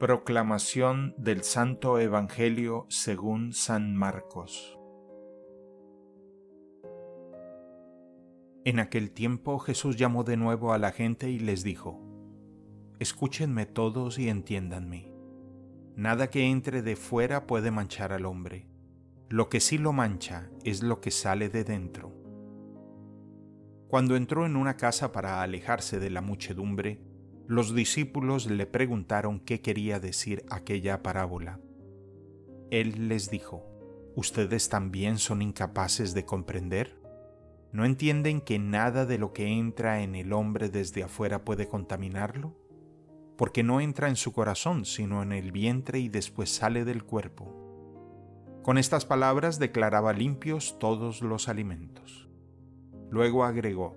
Proclamación del Santo Evangelio según San Marcos En aquel tiempo Jesús llamó de nuevo a la gente y les dijo, Escúchenme todos y entiéndanme. Nada que entre de fuera puede manchar al hombre. Lo que sí lo mancha es lo que sale de dentro. Cuando entró en una casa para alejarse de la muchedumbre, los discípulos le preguntaron qué quería decir aquella parábola. Él les dijo, ¿Ustedes también son incapaces de comprender? ¿No entienden que nada de lo que entra en el hombre desde afuera puede contaminarlo? Porque no entra en su corazón, sino en el vientre y después sale del cuerpo. Con estas palabras declaraba limpios todos los alimentos. Luego agregó,